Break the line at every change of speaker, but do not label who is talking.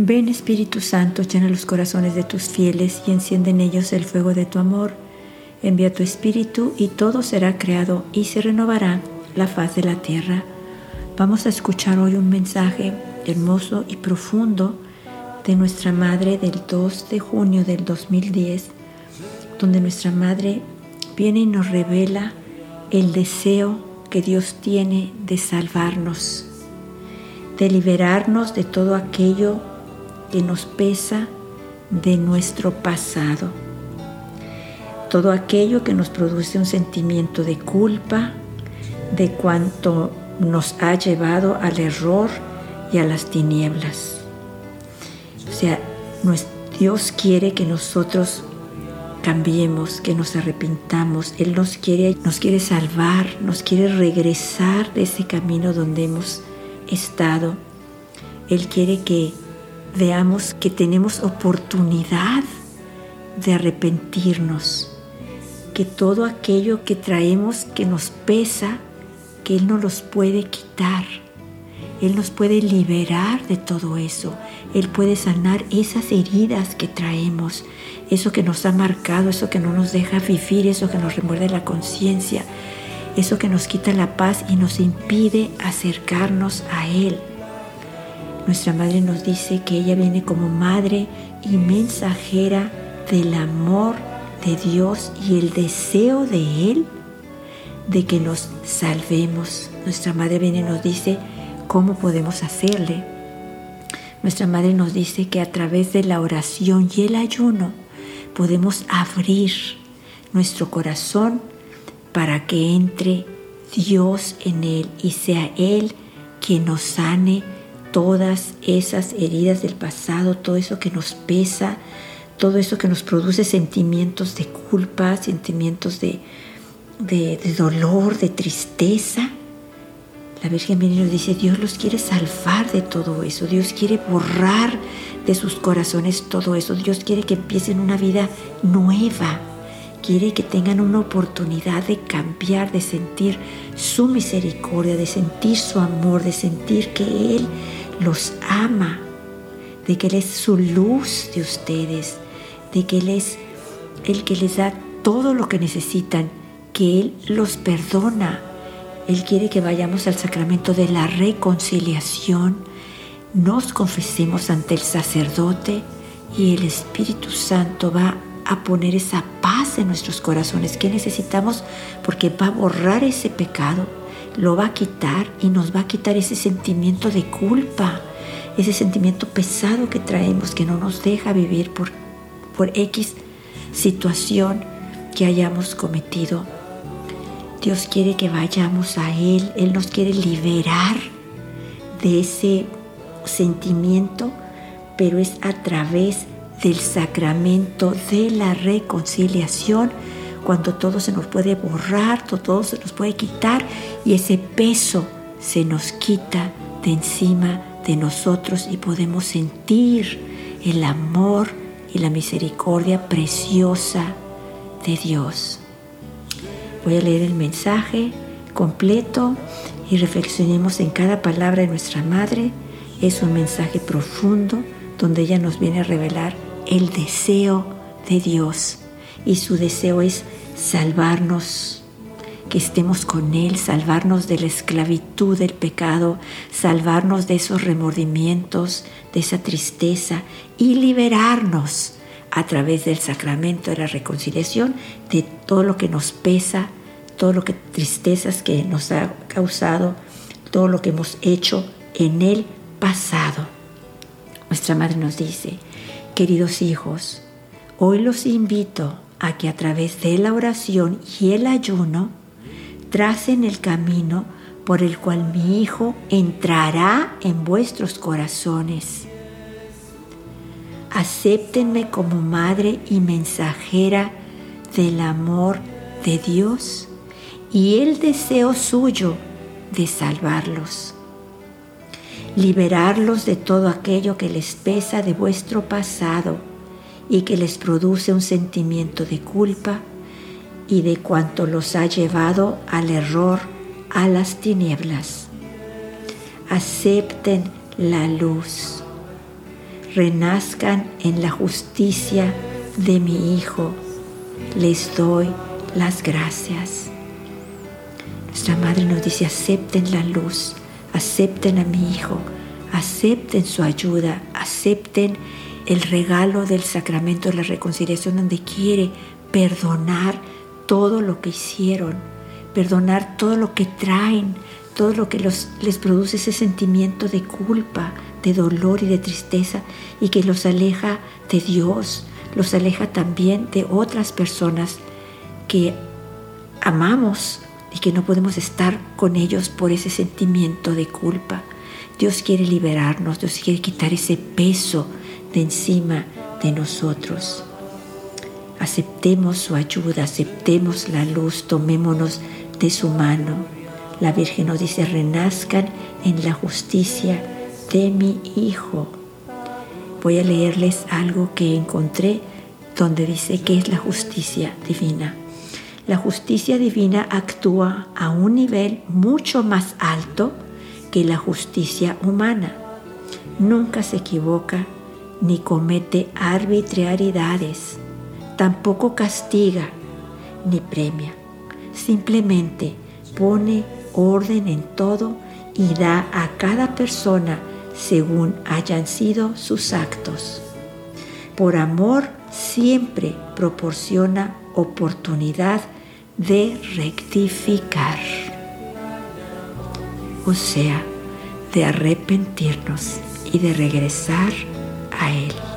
Ven Espíritu Santo, llena los corazones de tus fieles y enciende en ellos el fuego de tu amor. Envía tu Espíritu y todo será creado y se renovará la faz de la tierra. Vamos a escuchar hoy un mensaje hermoso y profundo de nuestra Madre del 2 de junio del 2010, donde nuestra Madre viene y nos revela el deseo que Dios tiene de salvarnos, de liberarnos de todo aquello que nos pesa de nuestro pasado. Todo aquello que nos produce un sentimiento de culpa, de cuanto nos ha llevado al error y a las tinieblas. O sea, Dios quiere que nosotros cambiemos, que nos arrepintamos. Él nos quiere, nos quiere salvar, nos quiere regresar de ese camino donde hemos estado. Él quiere que veamos que tenemos oportunidad de arrepentirnos, que todo aquello que traemos que nos pesa, que Él no los puede quitar. Él nos puede liberar de todo eso. Él puede sanar esas heridas que traemos, eso que nos ha marcado, eso que no nos deja vivir, eso que nos remuerde la conciencia, eso que nos quita la paz y nos impide acercarnos a Él. Nuestra madre nos dice que ella viene como madre y mensajera del amor de Dios y el deseo de Él de que nos salvemos. Nuestra madre viene y nos dice cómo podemos hacerle. Nuestra madre nos dice que a través de la oración y el ayuno podemos abrir nuestro corazón para que entre Dios en él y sea Él quien nos sane todas esas heridas del pasado, todo eso que nos pesa, todo eso que nos produce sentimientos de culpa, sentimientos de, dolor, de tristeza. La Virgen viene nos dice, Dios los quiere salvar de todo eso, Dios quiere borrar de sus corazones todo eso, Dios quiere que empiecen una vida nueva, quiere que tengan una oportunidad de cambiar, de sentir su misericordia, de sentir su amor, de sentir que Él los ama, de que Él es su luz de ustedes, de que Él es el que les da todo lo que necesitan, que Él los perdona. Él quiere que vayamos al sacramento de la reconciliación, nos confesemos ante el sacerdote y el Espíritu Santo va a poner esa paz en nuestros corazones. Que necesitamos porque va a borrar ese pecado lo va a quitar y nos va a quitar ese sentimiento de culpa, ese sentimiento pesado que traemos que no nos deja vivir por, por X situación que hayamos cometido. Dios quiere que vayamos a Él, Él nos quiere liberar de ese sentimiento, pero es a través del sacramento de la reconciliación cuando todo se nos puede borrar, todo se nos puede quitar y ese peso se nos quita de encima de nosotros y podemos sentir el amor y la misericordia preciosa de Dios. Voy a leer el mensaje completo y reflexionemos en cada palabra de nuestra Madre. Es un mensaje profundo donde ella nos viene a revelar el deseo de Dios y su deseo es salvarnos, que estemos con Él, salvarnos de la esclavitud del pecado, salvarnos de esos remordimientos, de esa tristeza y liberarnos a través del sacramento de la reconciliación de todo lo que nos pesa, todo lo que tristezas que nos ha causado, todo lo que hemos hecho en el pasado. Nuestra madre nos dice, queridos hijos, hoy los invito a que a través de la oración y el ayuno tracen el camino por el cual mi Hijo entrará en vuestros corazones. Acéptenme como madre y mensajera del amor de Dios y el deseo suyo de salvarlos. Liberarlos de todo aquello que les pesa de vuestro pasado y que les produce un sentimiento de culpa y de cuanto los ha llevado al error, a las tinieblas. Acepten la luz, renazcan en la justicia de mi Hijo. Les doy las gracias. Nuestra Madre nos dice, acepten la luz, acepten a mi Hijo, acepten su ayuda, acepten el regalo del sacramento de la reconciliación donde quiere perdonar todo lo que hicieron, perdonar todo lo que traen, todo lo que les produce ese sentimiento de culpa, de dolor y de tristeza y que los aleja de Dios, los aleja también de otras personas que amamos y que no podemos estar con ellos por ese sentimiento de culpa. Dios quiere liberarnos, Dios quiere quitar ese peso de encima de nosotros. Aceptemos su ayuda, aceptemos la luz, tomémonos de su mano. La Virgen nos dice, renazcan en la justicia de mi Hijo. Voy a leerles algo que encontré donde dice que es la justicia divina. La justicia divina actúa a un nivel mucho más alto que la justicia humana. Nunca se equivoca ni comete arbitrariedades, tampoco castiga ni premia. Simplemente pone orden en todo y da a cada persona según hayan sido sus actos. Por amor siempre proporciona oportunidad de rectificar, o sea, de arrepentirnos y de regresar a Él.